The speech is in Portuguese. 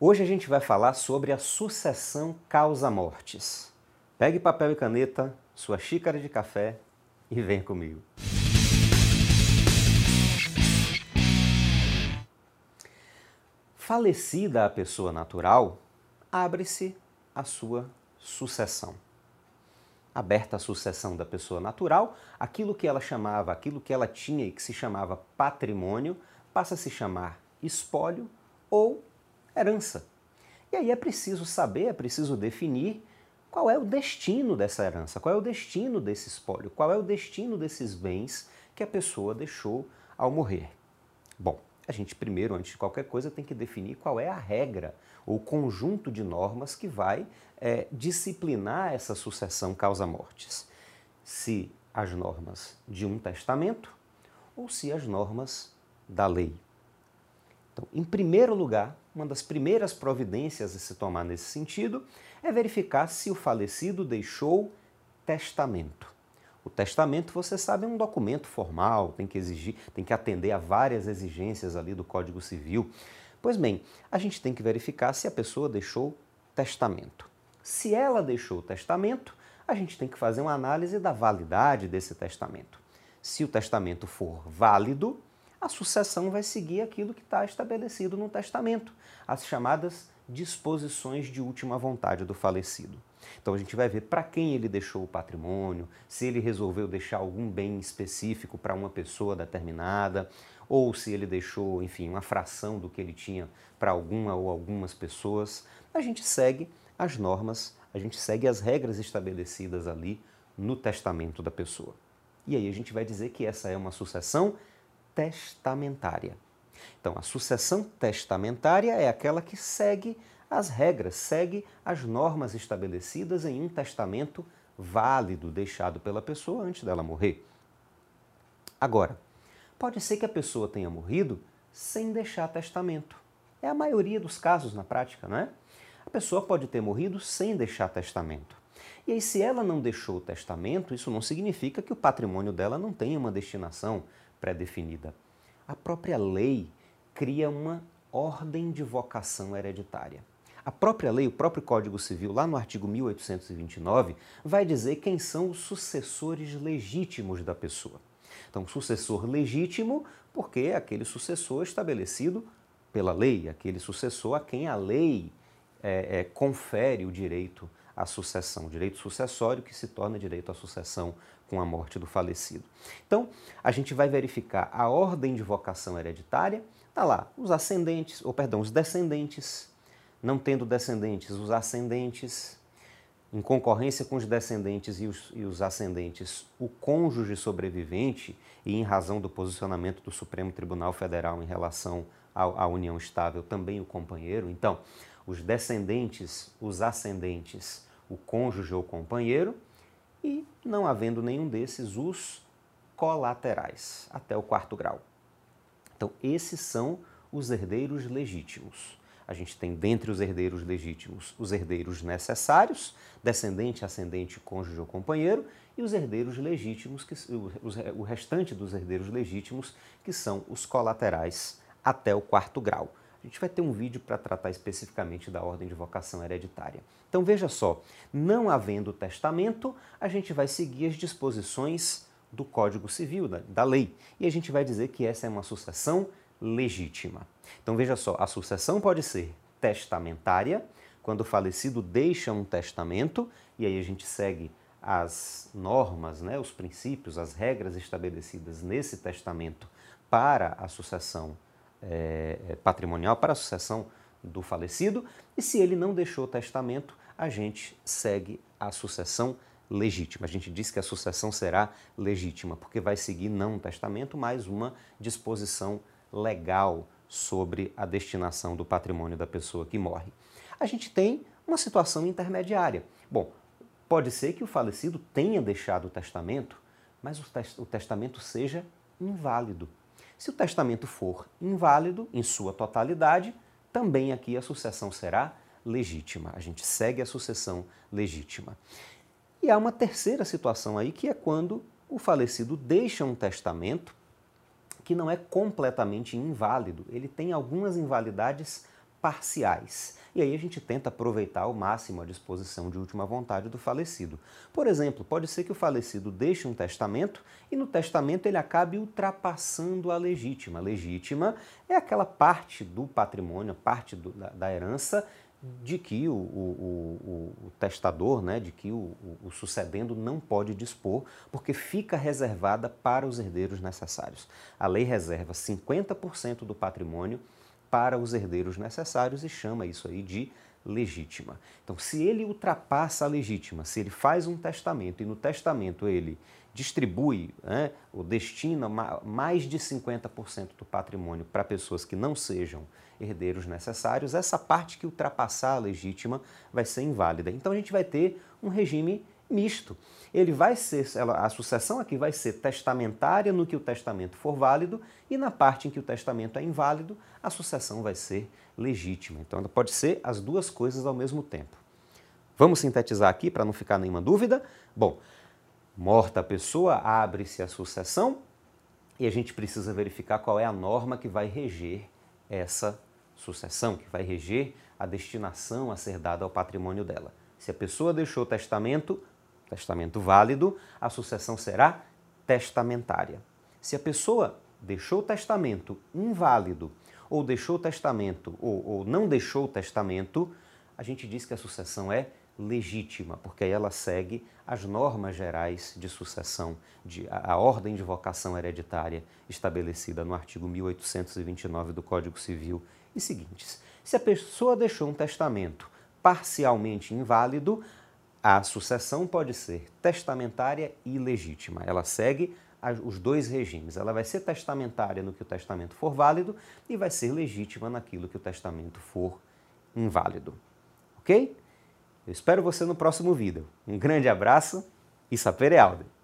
Hoje a gente vai falar sobre a sucessão causa-mortes. Pegue papel e caneta, sua xícara de café e venha comigo. Falecida a pessoa natural, abre-se a sua sucessão. Aberta a sucessão da pessoa natural, aquilo que ela chamava, aquilo que ela tinha e que se chamava patrimônio, passa a se chamar espólio ou herança. E aí é preciso saber, é preciso definir qual é o destino dessa herança, qual é o destino desse espólio, qual é o destino desses bens que a pessoa deixou ao morrer. Bom, a gente primeiro, antes de qualquer coisa, tem que definir qual é a regra ou conjunto de normas que vai é, disciplinar essa sucessão causa-mortes. Se as normas de um testamento ou se as normas da lei. Então, em primeiro lugar, uma das primeiras providências a se tomar nesse sentido é verificar se o falecido deixou testamento. O testamento, você sabe, é um documento formal, tem que exigir, tem que atender a várias exigências ali do Código Civil. Pois bem, a gente tem que verificar se a pessoa deixou testamento. Se ela deixou testamento, a gente tem que fazer uma análise da validade desse testamento. Se o testamento for válido, a sucessão vai seguir aquilo que está estabelecido no testamento, as chamadas disposições de última vontade do falecido. Então a gente vai ver para quem ele deixou o patrimônio, se ele resolveu deixar algum bem específico para uma pessoa determinada, ou se ele deixou, enfim, uma fração do que ele tinha para alguma ou algumas pessoas. A gente segue as normas, a gente segue as regras estabelecidas ali no testamento da pessoa. E aí a gente vai dizer que essa é uma sucessão testamentária. Então, a sucessão testamentária é aquela que segue as regras, segue as normas estabelecidas em um testamento válido deixado pela pessoa antes dela morrer. Agora, pode ser que a pessoa tenha morrido sem deixar testamento. É a maioria dos casos na prática, não é? A pessoa pode ter morrido sem deixar testamento. E aí, se ela não deixou o testamento, isso não significa que o patrimônio dela não tenha uma destinação pré-definida. A própria lei cria uma ordem de vocação hereditária. A própria lei, o próprio Código Civil, lá no artigo 1829, vai dizer quem são os sucessores legítimos da pessoa. Então, sucessor legítimo, porque é aquele sucessor estabelecido pela lei, aquele sucessor a quem a lei é, é, confere o direito à sucessão, direito sucessório que se torna direito à sucessão com a morte do falecido. Então, a gente vai verificar a ordem de vocação hereditária, tá lá, os ascendentes, ou perdão, os descendentes, não tendo descendentes, os ascendentes, em concorrência com os descendentes e os, e os ascendentes, o cônjuge sobrevivente, e em razão do posicionamento do Supremo Tribunal Federal em relação à união estável, também o companheiro. Então, os descendentes, os ascendentes, o cônjuge ou companheiro, e, não havendo nenhum desses, os colaterais, até o quarto grau. Então, esses são os herdeiros legítimos. A gente tem dentre os herdeiros legítimos os herdeiros necessários, descendente, ascendente, cônjuge ou companheiro, e os herdeiros legítimos, que, o restante dos herdeiros legítimos, que são os colaterais até o quarto grau. A gente vai ter um vídeo para tratar especificamente da ordem de vocação hereditária. Então veja só, não havendo testamento, a gente vai seguir as disposições do Código Civil, da, da lei, e a gente vai dizer que essa é uma sucessão legítima. Então veja só, a sucessão pode ser testamentária, quando o falecido deixa um testamento, e aí a gente segue as normas, né, os princípios, as regras estabelecidas nesse testamento para a sucessão é, é, patrimonial para a sucessão do falecido, e se ele não deixou testamento, a gente segue a sucessão legítima. A gente diz que a sucessão será legítima, porque vai seguir não um testamento, mas uma disposição legal sobre a destinação do patrimônio da pessoa que morre. A gente tem uma situação intermediária. Bom, pode ser que o falecido tenha deixado o testamento, mas o, testamento seja inválido. Se o testamento for inválido em sua totalidade, também aqui a sucessão será legítima. A gente segue a sucessão legítima. E há uma terceira situação aí, que é quando o falecido deixa um testamento que não é completamente inválido, ele tem algumas invalidades parciais. E aí a gente tenta aproveitar ao máximo a disposição de última vontade do falecido. Por exemplo, pode ser que o falecido deixe um testamento e no testamento ele acabe ultrapassando a legítima. Legítima é aquela parte do patrimônio, parte do, da, da herança de que o, o, o, o, testador, né, de que o, sucedendo não pode dispor, porque fica reservada para os herdeiros necessários. A lei reserva 50% do patrimônio para os herdeiros necessários e chama isso aí de legítima. Então, se ele ultrapassa a legítima, se ele faz um testamento e no testamento ele distribui né, ou destina mais de 50% do patrimônio para pessoas que não sejam herdeiros necessários, essa parte que ultrapassar a legítima vai ser inválida. Então a gente vai ter um regime misto. Ele vai ser, a sucessão aqui vai ser testamentária no que o testamento for válido e na parte em que o testamento é inválido, a sucessão vai ser legítima. Então ela pode ser as duas coisas ao mesmo tempo. Vamos sintetizar aqui para não ficar nenhuma dúvida? Bom, morta a pessoa, abre-se a sucessão e a gente precisa verificar qual é a norma que vai reger essa sucessão, que vai reger a destinação a ser dada ao patrimônio dela. Se a pessoa deixou testamento, testamento válido, a sucessão será testamentária. Se a pessoa deixou testamento inválido, ou deixou testamento, ou, ou não deixou testamento, a gente diz que a sucessão é legítima, porque aí ela segue as normas gerais de sucessão, de, a, a, ordem de vocação hereditária estabelecida no artigo 1829 do Código Civil e seguintes. Se a pessoa deixou um testamento parcialmente inválido, a sucessão pode ser testamentária e legítima. Ela segue os dois regimes. Ela vai ser testamentária no que o testamento for válido e vai ser legítima naquilo que o testamento for inválido. Ok? Eu espero você no próximo vídeo. Um grande abraço e sapere aude!